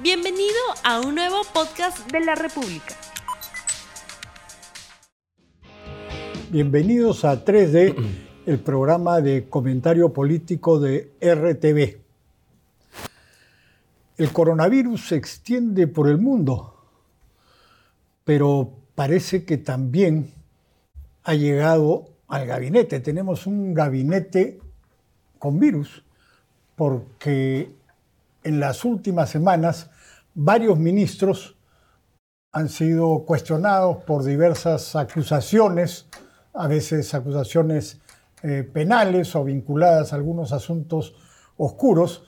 Bienvenido a un nuevo podcast de la República. Bienvenidos a 3D, el programa de comentario político de RTV. El coronavirus se extiende por el mundo, pero parece que también ha llegado al gabinete. Tenemos un gabinete con virus, porque en las últimas semanas varios ministros han sido cuestionados por diversas acusaciones, a veces acusaciones eh, penales o vinculadas a algunos asuntos oscuros.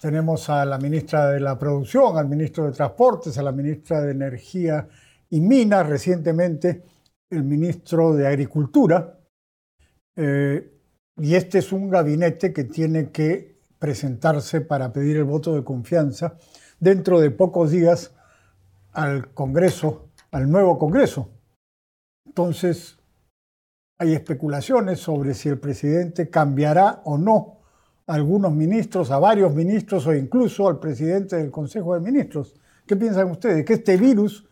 Tenemos a la ministra de la Producción, al ministro de Transportes, a la ministra de Energía y Minas, recientemente el ministro de Agricultura. Eh, y este es un gabinete que tiene que presentarse para pedir el voto de confianza dentro de pocos días al Congreso, al nuevo Congreso. Entonces, hay especulaciones sobre si el presidente cambiará o no a algunos ministros, a varios ministros o incluso al presidente del Consejo de Ministros. ¿Qué piensan ustedes? ¿Que este virus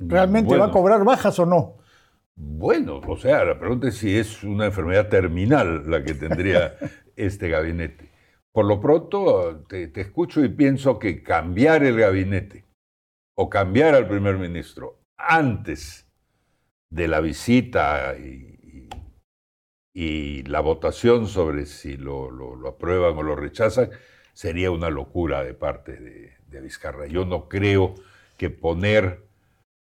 realmente va a cobrar bajas o no? Bueno, o sea, la pregunta es si es una enfermedad terminal la que tendría este gabinete. Por lo pronto, te, escucho y pienso que cambiar el gabinete o cambiar al primer ministro antes de la visita y, la votación sobre si lo, aprueban o lo rechazan sería una locura de parte de, Vizcarra. Yo no creo que poner,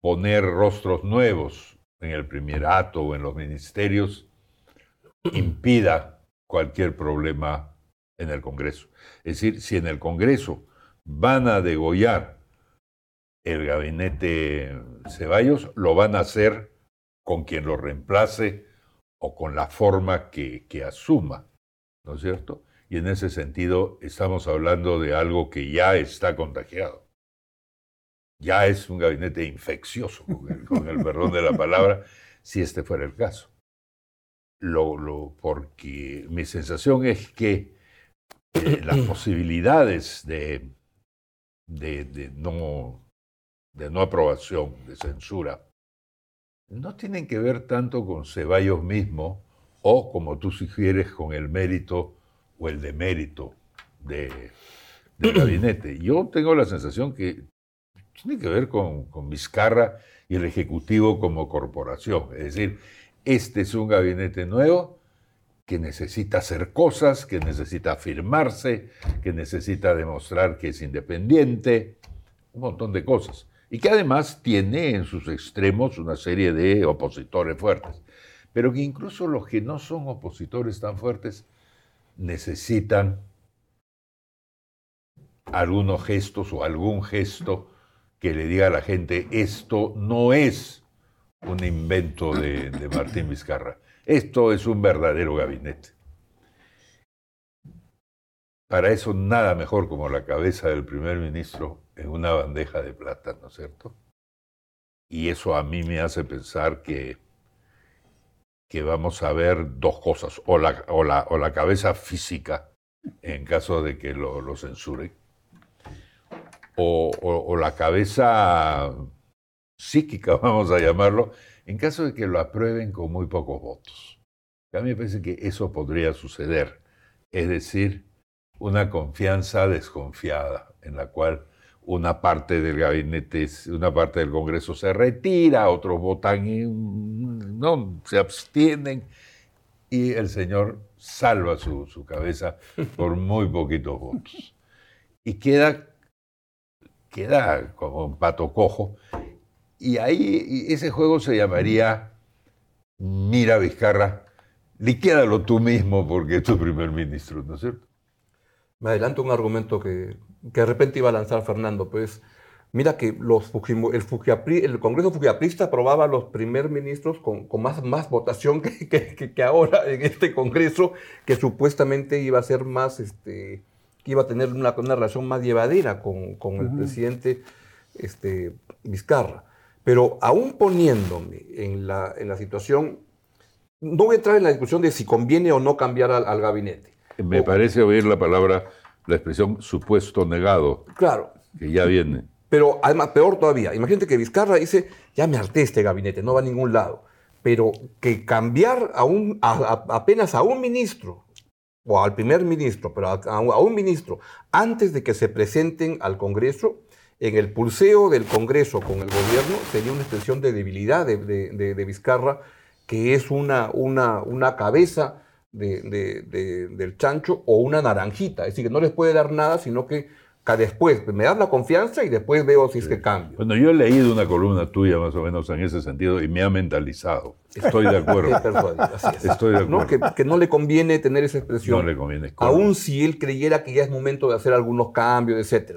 poner rostros nuevos en el primerato o en los ministerios impida cualquier problema en el Congreso. Es decir, si en el Congreso van a degollar el gabinete Ceballos, lo van a hacer con quien lo reemplace o con la forma que, asuma, ¿no es cierto? Y en ese sentido estamos hablando de algo que ya está contagiado ya es un gabinete infeccioso, con el, perdón de la palabra, si este fuera el caso. Lo, porque mi sensación es que eh, las posibilidades de, de, no, de no aprobación, de censura, no tienen que ver tanto con Ceballos mismo o, como tú sugieres, con el mérito o el demérito de, del gabinete. Yo tengo la sensación que tiene que ver con, con y el Ejecutivo como corporación. Es decir, este es un gabinete nuevo que necesita hacer cosas, que necesita afirmarse, que necesita demostrar que es independiente, un montón de cosas. Y que además tiene en sus extremos una serie de opositores fuertes. Pero que incluso los que no son opositores tan fuertes necesitan algunos gestos o algún gesto que le diga a la gente, esto no es un invento de, Martín Vizcarra, esto es un verdadero gabinete. Para eso nada mejor como la cabeza del primer ministro en una bandeja de plata, ¿no es cierto? Y eso a mí me hace pensar que, que vamos a ver dos cosas, o la, o la, cabeza física en caso de que lo, lo censuren, o, la cabeza psíquica, vamos a llamarlo, en caso de que lo aprueben con muy pocos votos. A mí me parece que eso podría suceder, es decir, una confianza desconfiada en la cual una parte del gabinete, una parte del Congreso se retira, otros votan y no, se abstienen y el señor salva su, su cabeza por muy poquitos votos. Y queda queda como un pato cojo. Y ahí ese juego se llamaría Mira Vizcarra, liquédalo tú mismo porque es tu primer ministro, ¿no es cierto? Me adelanto un argumento que, que de repente iba a lanzar Fernando, pues mira que los el, el, Congreso Fujiaprista aprobaba los primer ministros con, con más, más votación que, que, que, ahora en este Congreso, que supuestamente iba a ser más este, que iba a tener una, una relación más llevadera con, con el presidente este, Vizcarra. Pero aún poniéndome en la, en la situación, no voy a entrar en la discusión de si conviene o no cambiar al, gabinete. Me parece oír la palabra, la expresión supuesto negado. Claro, que ya viene. Pero además, peor todavía, imagínate que Vizcarra dice, ya me harté este gabinete, no va a ningún lado. Pero que cambiar a un, a- a- apenas a un ministro, o al primer ministro, pero a un ministro, antes de que se presenten al Congreso, en el pulseo del Congreso con el gobierno, sería una expresión de debilidad de, de- de- de Vizcarra, que es una, una, una cabeza de- de- de- del chancho o una naranjita. Es decir, que no les puede dar nada, sino que después me das la confianza y después veo si es que cambio. Bueno, yo he leído una columna tuya más o menos en ese sentido y me ha mentalizado. Estoy de acuerdo. Así es. Estoy de ¿No? acuerdo. Que, que no le conviene tener esa expresión. No le conviene. Aún si él creyera que ya es momento de hacer algunos cambios, etc.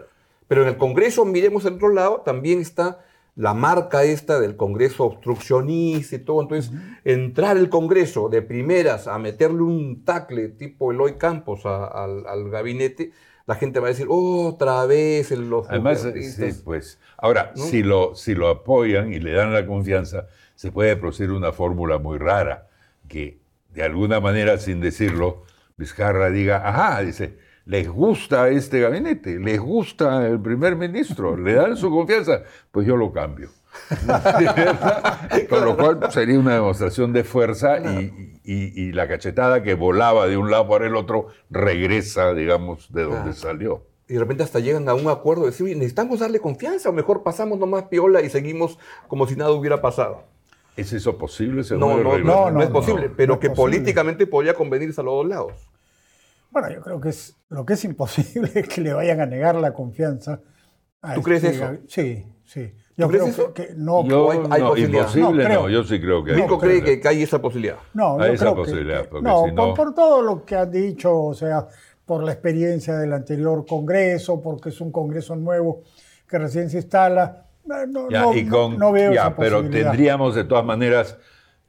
Pero en el Congreso, miremos al otro lado, también está la marca esta del Congreso obstruccionista y todo. Entonces, entrar el Congreso de primeras a meterle un tacle tipo Eloy Campos a- al, al gabinete, la gente va a decir, otra vez el- los Además, eh, futuristas". sí, pues, ahora, ¿No? si, lo, si lo apoyan y le dan la confianza, se puede producir una fórmula muy rara, que de alguna manera, sin decirlo, Vizcarra diga, ajá, dice, les gusta este gabinete, les gusta el primer ministro, le dan su confianza, pues yo lo cambio. Con lo cual sería una demostración de fuerza y, y- y la cachetada que volaba de un lado para el otro regresa, digamos, de donde salió. Y de repente hasta llegan a un acuerdo de decir, "Oye, necesitamos darle confianza o mejor pasamos nomás piola y seguimos como si nada hubiera pasado. ¿Es eso posible? según No, no, no, no, no, es posible, pero que políticamente podría convenirse a los dos lados. Bueno, yo creo que es lo que es imposible es que le vayan a negar la confianza. a ¿Tú crees eso? gabi- Sí, sí. Yo creo eso? que, que no. Yo, hay- hay no, posibilidad. imposible No, no, creo. yo sí creo que hay Nico cree que, que hay esa posibilidad. No, Hay yo esa creo posibilidad, que- porque no, si por, no- por todo lo que han dicho, o sea, por la experiencia del anterior Congreso, porque es un Congreso nuevo que recién se instala. eh, No, Ya, no- y no- con- no veo ya, esa pero tendríamos de todas maneras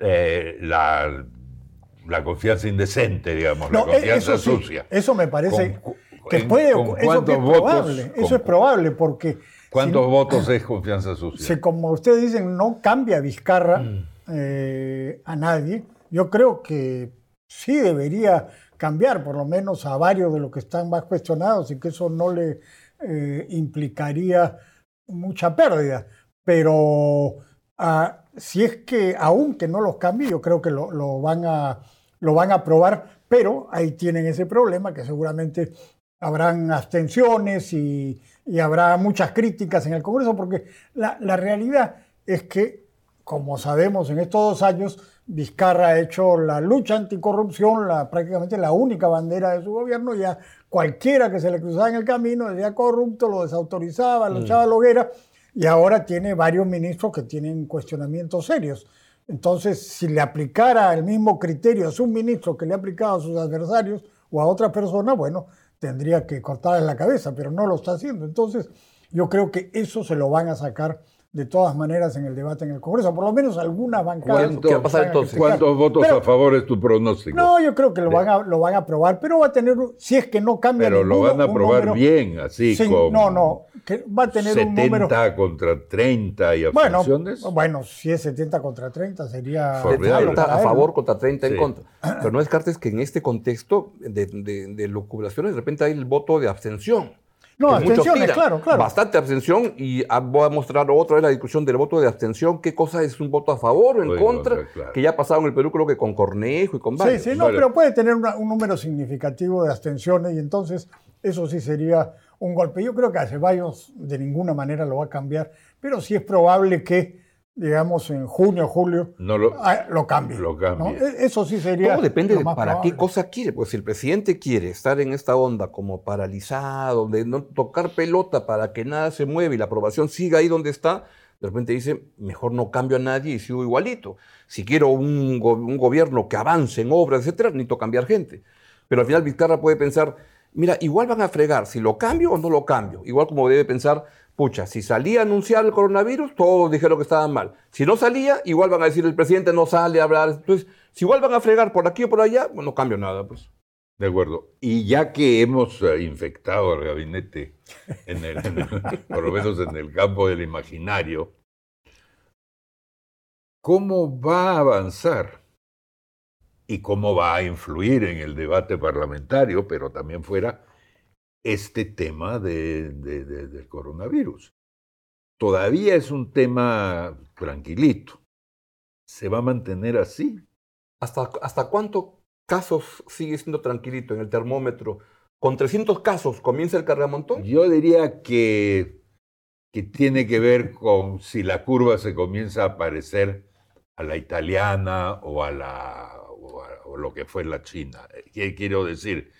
eh, la, la confianza indecente, digamos, No, la eh, confianza eso sí, sucia. Eso me parece Con- que en- puede con eso que es votos, probable. con- eso es probable porque ¿Cuántos si- votos es confianza sucia? si, como ustedes dicen, no cambia Vizcarra Mm. eh, a nadie, yo creo que sí debería cambiar por lo menos a varios de los que están más cuestionados y que eso no le eh, implicaría mucha pérdida. Pero ah, si es que, aunque no los cambie, yo creo que lo, lo van a, lo van a aprobar, pero ahí tienen ese problema que seguramente habrán abstenciones y, y habrá muchas críticas en el Congreso, porque la, la realidad es que, como sabemos, en estos dos años, Vizcarra ha hecho la lucha anticorrupción, la, prácticamente la única bandera de su gobierno, ya cualquiera que se le cruzaba en el camino decía corrupto, lo desautorizaba, lo echaba a la hoguera, y ahora tiene varios ministros que tienen cuestionamientos serios. Entonces, si le aplicara el mismo criterio a su ministro que le ha aplicado a sus adversarios o a otra persona, bueno, tendría que cortarle la cabeza, pero no lo está haciendo. Entonces, yo creo que eso se lo van a sacar de todas maneras en el debate en el Congreso, por lo menos algunas bancadas. ¿Cuánto- ¿Qué va a pasar van entonces? criticar. ¿Cuántos votos Pero- a favor es tu pronóstico? No, yo creo que lo van a, lo van a aprobar, pero va a tener, un- si es que no cambia Pero lo van a un aprobar número- bien, así Sí, con no, no, que va a tener un 70 número... contra 30 y Bueno, abstenciones. bueno, si es 70 contra 30 sería... Formidable. malo para 30 a favor contra 30 Sí. en contra. Pero no descartes que en este contexto de, de, de lucubraciones de repente hay el voto de abstención. No, abstenciones, claro, claro. Bastante abstención y ah, voy a mostrar otra vez la discusión del voto de abstención. ¿Qué cosa es un voto a favor o en contra? claro. Que ya ha pasado en el Perú creo que con Cornejo y con Sí, varios. sí, no, Vale. pero puede tener una- un número significativo de abstenciones y entonces eso sí sería un golpe. Yo creo que a Ceballos de ninguna manera lo va a cambiar, pero sí es probable que, digamos, en junio o julio No lo- ah, lo cambie. lo cambie. ¿no? E- Eso sí sería. Todo depende lo de para qué cosa quiere. Pues si el presidente quiere estar en esta onda como paralizado, de no tocar pelota para que nada se mueva y la aprobación siga ahí donde está, de repente dice, mejor no cambio a nadie y sigo igualito. Si quiero un, go- un gobierno que avance en obras, etcétera, necesito cambiar gente. Pero al final Vizcarra puede pensar, mira, igual van a fregar, si lo cambio o no lo cambio. Igual como debe pensar, pucha, si salía a anunciar el coronavirus, todos dijeron que estaban mal. Si no salía, igual van a decir, el presidente no sale a hablar. Entonces, si igual van a fregar por aquí o por allá, bueno, no cambio nada, pues. De acuerdo. Y ya que hemos eh, infectado al gabinete, en el- por lo menos en el campo del imaginario, ¿cómo va a avanzar? Y cómo va a influir en el debate parlamentario, pero también fuera este tema de- de- de- del coronavirus. Todavía es un tema tranquilito. ¿Se va a mantener así? ¿Hasta, ¿Hasta cuántos casos sigue siendo tranquilito en el termómetro? ¿Con 300 casos comienza el cargamontón? Yo diría que, que tiene que ver con si la curva se comienza a parecer a la italiana o a, la, o a- lo que fue la china. ¿Qué quiero decir?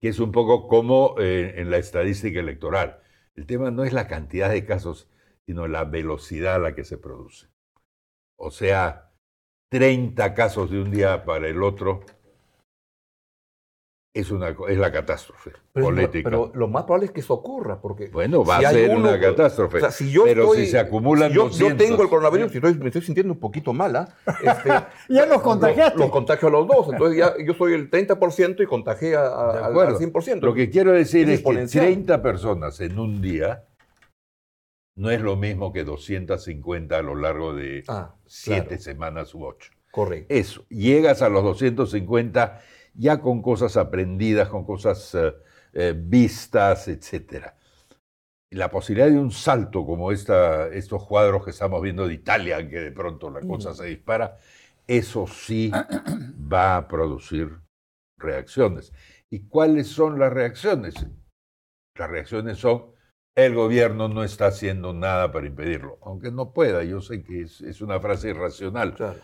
Que es un poco como eh, en la estadística electoral. El tema no es la cantidad de casos, sino la velocidad a la que se produce. O sea, 30 casos de un día para el otro es, una, es la catástrofe Pero, política. pero lo más probable es que eso ocurra, porque Bueno, va si a ser uno- una catástrofe. o sea, si yo pero estoy- si se acumulan si yo, yo 200, tengo el coronavirus y estoy- me estoy sintiendo un poquito mala. este, Ya los contagiaste. Los contagio a los dos. Entonces ya yo soy el 30% y contagié a- al, acuerdo. al 100%. Lo que quiero decir Es es, que exponencial. 30 personas en un día no es lo mismo que 250 a lo largo de Ah, 7 claro. semanas u 8. Correcto. Eso, llegas a los 250 ya con cosas aprendidas, con cosas eh, eh, vistas, etc. La posibilidad de un salto como esta, estos cuadros que estamos viendo de Italia, que de pronto la cosa se dispara, eso sí va a producir reacciones. ¿Y cuáles son las reacciones? Las reacciones son, el gobierno no está haciendo nada para impedirlo, aunque no pueda, yo sé que es, es una frase irracional, Claro.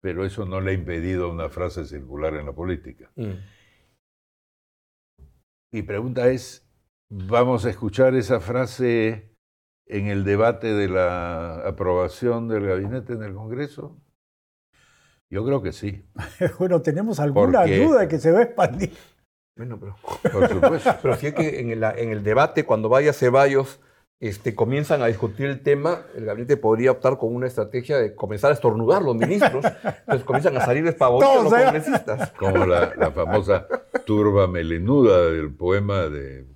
Pero eso no le ha impedido una frase circular en la política. Mm. Mi pregunta es, ¿vamos a escuchar esa frase en el debate de la aprobación del gabinete en el Congreso? Yo creo que sí, Bueno, tenemos alguna Porque- duda de que se va a expandir. Bueno, pero, por supuesto. pero sí es que en el, en el debate, cuando vaya Ceballos, este, comienzan a discutir el tema, el gabinete podría optar con una estrategia de comenzar a estornudar los ministros. Entonces comienzan a salir despavoridos los ¿eh? congresistas. Como la, la famosa turba melenuda del poema de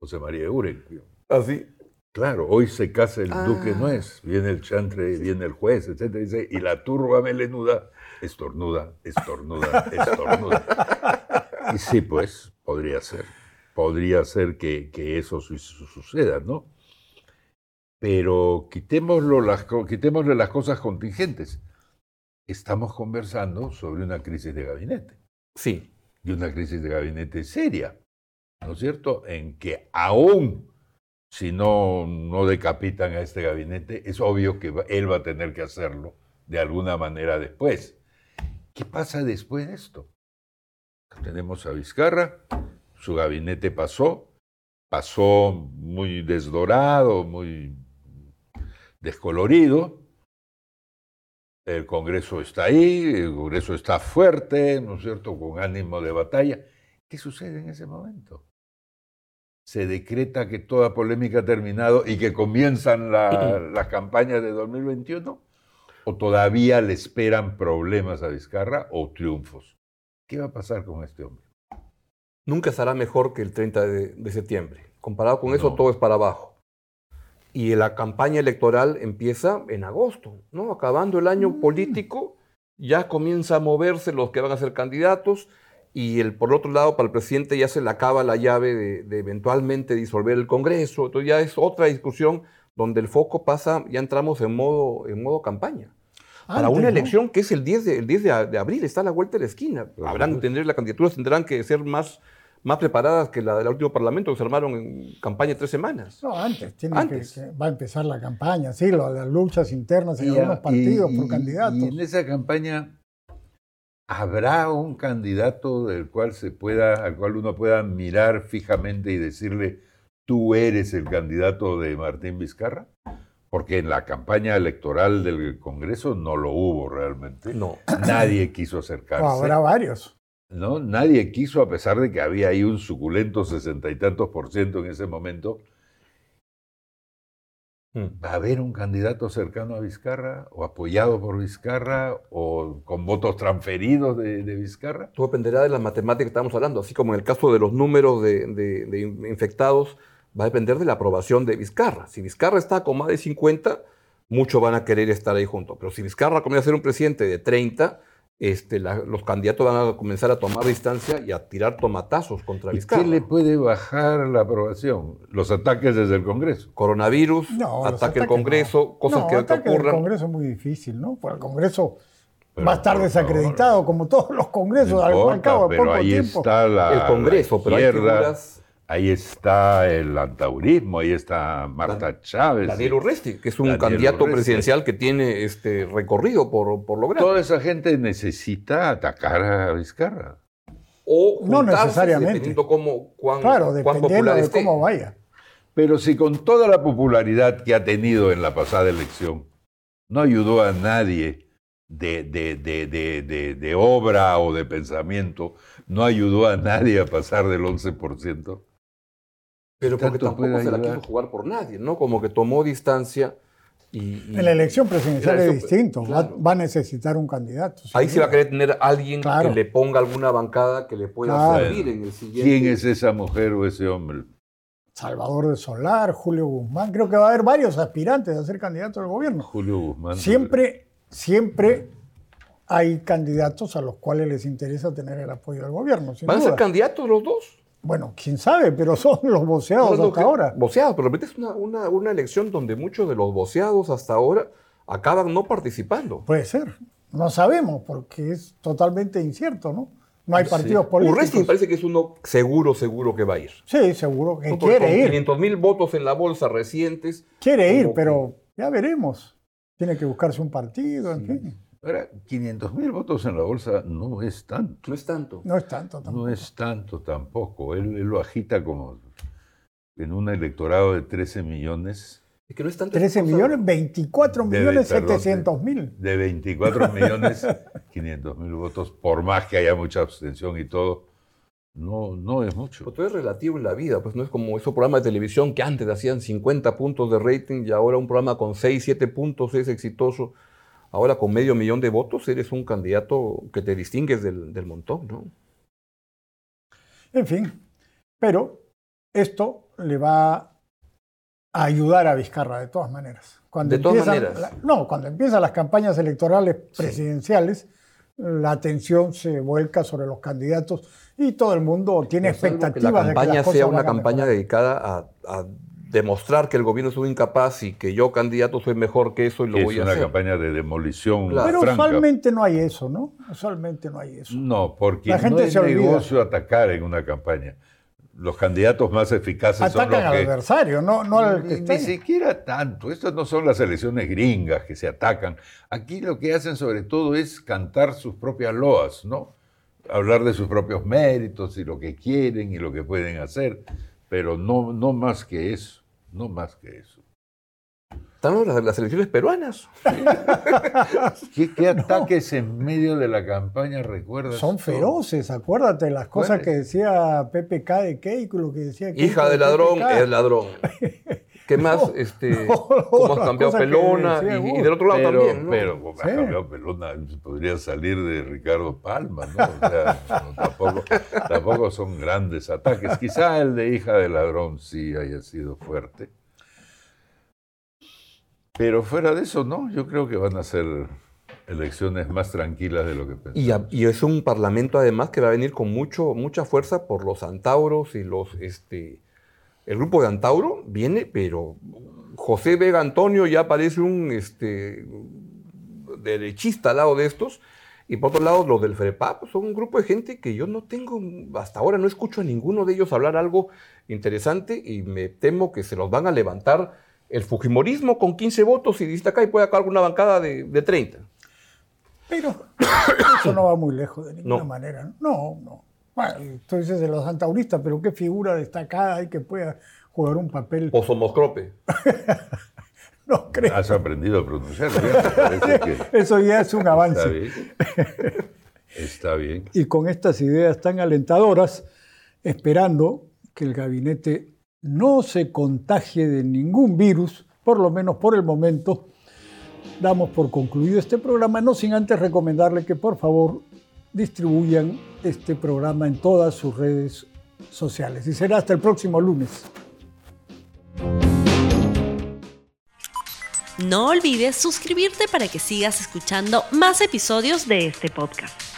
José María Euren. Así. Claro, hoy se casa el Ah. duque nuez, viene el chantre, viene el juez, etcétera, dice, y la turba melenuda estornuda, estornuda, estornuda. Y sí, pues, podría ser, podría ser que, que eso su- su- suceda, ¿no? Pero quitémoslo las, quitémosle las cosas contingentes. Estamos conversando sobre una crisis de gabinete Sí. y una crisis de gabinete seria, ¿no es cierto? En que aún si no, no decapitan a este gabinete, es obvio que él va a tener que hacerlo de alguna manera después. ¿Qué pasa después de esto? Tenemos a Vizcarra, su gabinete pasó, pasó muy desdorado, muy descolorido. El Congreso está ahí, el Congreso está fuerte, ¿no es cierto?, con ánimo de batalla. ¿Qué sucede en ese momento? Se decreta que toda polémica ha terminado y que comienzan la- las campañas de 2021, o todavía le esperan problemas a Vizcarra o triunfos. ¿Qué va a pasar con este hombre? Nunca estará mejor que el 30 de, de septiembre. Comparado con eso, todo es para abajo. Y la campaña electoral empieza en agosto, ¿no? Acabando el año político, ya comienza a moverse los que van a ser candidatos y el, por otro lado, para el presidente ya se le acaba la llave de, de eventualmente disolver el Congreso. Entonces ya es otra discusión donde el foco pasa, ya entramos en modo, en modo campaña. Para Antes, una ¿no? elección que es el 10 de, el 10 de, abril, está a la vuelta de la esquina. Habrán tendrán, las candidaturas tendrán que ser más, más preparadas que la del último parlamento que se armaron en campaña tres semanas. No, antes. Tiene Antes. Que, que- va a empezar la campaña, sí, lo- las luchas internas en Y- algunos partidos y- por y- candidatos. Y en esa campaña habrá un candidato del cual se pueda, al cual uno pueda mirar fijamente y decirle, tú eres el candidato de Martín Vizcarra, porque en la campaña electoral del Congreso no lo hubo realmente. No. Nadie quiso acercarse. O habrá varios. ¿No? Nadie quiso, a pesar de que había ahí un suculento sesenta y tantos por ciento en ese momento. Mm. ¿Va a haber un candidato cercano a Vizcarra, o apoyado por Vizcarra, o con votos transferidos de, de Vizcarra? Todo dependerá de las matemáticas que estamos hablando. Así como en el caso de los números de, de- de infectados, va a depender de la aprobación de Vizcarra. Si Vizcarra está con más de 50, muchos van a querer estar ahí juntos. Pero si Vizcarra comienza a ser un presidente de 30, este, la- los candidatos van a comenzar a tomar distancia y a tirar tomatazos contra ¿Y Vizcarra. qué le puede bajar la aprobación? Los ataques desde el Congreso. Coronavirus, No, ataque al Congreso, no. cosas No, que, que ataque al ocurran. Congreso es muy difícil, ¿no? Porque el Congreso Pero, va a estar desacreditado como todos los congresos No al, al importa, cabo poco ahí tiempo. está la, El Congreso, la pero hay izquierda, figuras- ahí está el antaurismo, ahí está Marta Chávez. Daniel Urresti, que es un Daniel candidato Urresti. presidencial que tiene este recorrido por, por lograr. Toda esa gente necesita atacar a Vizcarra. o No necesariamente. dependiendo cómo, cuán, Claro, cuán dependiendo popular de esté. cómo vaya. Pero si con toda la popularidad que ha tenido en la pasada elección, no ayudó a nadie de, de, de, de, de- de obra o de pensamiento, no ayudó a nadie a pasar del 11%. Pero porque tampoco se la quiso jugar por nadie, ¿no? Como que tomó distancia y... y- En la elección presidencial es distinto. Va- claro. Va, a necesitar un candidato. Ahí sí va a querer tener alguien Claro. que le ponga alguna bancada que le pueda Claro. servir en el siguiente. ¿Quién es esa mujer o ese hombre? Salvador de Solar, Julio Guzmán. Creo que va a haber varios aspirantes a ser candidatos del gobierno. Julio Guzmán. Siempre, siempre hay candidatos a los cuales les interesa tener el apoyo del gobierno. sin ¿Van a ser candidatos los dos? Bueno, quién sabe, pero son los voceados No, hasta que- ahora. Voceados, pero de repente es una, una, una elección donde muchos de los voceados hasta ahora acaban no participando. Puede ser. No sabemos porque es totalmente incierto, ¿no? No hay partidos políticos. Urresti me parece que es uno seguro, seguro que va a ir. Sí, seguro que ¿no? Porque quiere con ir. 500 mil votos en la bolsa recientes. Quiere ir, pero ya veremos. Tiene que buscarse un partido, en fin. Ahora, 500 mil votos en la bolsa no es tanto. No es tanto. No es tanto tampoco. No es tanto tampoco. Él, él lo agita como en un electorado de 13 millones. Es que no es tanto. 13 es cosa- millones, 24 de- millones perdón, 700 mil. De 24 millones 500 mil votos, por más que haya mucha abstención y todo, no, no es mucho. Pero todo es relativo en la vida, pues no es como esos programas de televisión que antes hacían 50 puntos de rating y ahora un programa con 6, 7 puntos es exitoso. Ahora con medio millón de votos eres un candidato que te distingues del, del montón, ¿no? En fin, pero esto le va a ayudar a Vizcarra de todas maneras. Cuando De todas maneras. la- no, cuando empiezan las campañas electorales presidenciales, la atención se vuelca sobre los candidatos y todo el mundo tiene salvo expectativas que la de que campaña las cosas sea una campaña dedicada a, a demostrar que el gobierno es un incapaz y que yo candidato soy mejor que eso y lo es voy a una hacer. campaña de demolición Claro. Pero franca. usualmente no hay eso, ¿no? Usualmente no hay eso. No, porque La gente no es se olvida. negocio atacar en una campaña. Los candidatos más eficaces son Atacan los al que... adversario, no, no al que Ni, ni siquiera tanto. Estas no son las elecciones gringas que se atacan. Aquí lo que hacen sobre todo es cantar sus propias loas, ¿no? Hablar de sus propios méritos y lo que quieren y lo que pueden hacer, pero no, no más que eso, no más que eso. Están las, las elecciones peruanas. ¿Qué, qué ataques en medio de la campaña recuerdas? Son feroces, acuérdate las cosas ¿Cuáles? que decía PPK de Keiko, lo que decía Keiko Hija de de ladrón PPK. es ladrón. ¿Qué más? este, no, ¿Cómo has cambiado que pelona? Y, y del otro lado pero, también. ¿no? Pero como Sí. ha cambiado pelona, podría salir de Ricardo Palma, ¿no? O sea, tampoco, tampoco son grandes ataques. Quizá el de hija de ladrón sí haya sido fuerte. Pero fuera de eso, no, yo creo que van a ser elecciones más tranquilas de lo que pensamos. Y, a- y es un parlamento además que va a venir con mucho, mucha fuerza por los antauros y los... Este, el grupo de Antauro viene, pero José Vega Antonio ya parece un este, derechista al lado de estos. Y por otro lado, los del FREPAP son un grupo de gente que yo no tengo, hasta ahora no escucho a ninguno de ellos hablar algo interesante y me temo que se los van a levantar el Fujimorismo con 15 votos y dice acá y puede acabar una bancada de, de 30. Pero eso no va muy lejos de ninguna No. manera. No, no. Bueno, tú dices de los antauristas, pero qué figura destacada hay que pueda jugar un papel. O Somoscrope. No creo. Has aprendido a pronunciarlo, que Eso ya es un está avance. bien. Está bien. Y con estas ideas tan alentadoras, esperando que el gabinete no se contagie de ningún virus, por lo menos por el momento, damos por concluido este programa, no sin antes recomendarle que por favor distribuyan este programa en todas sus redes sociales. Y será hasta el próximo lunes. No olvides suscribirte para que sigas escuchando más episodios de este podcast.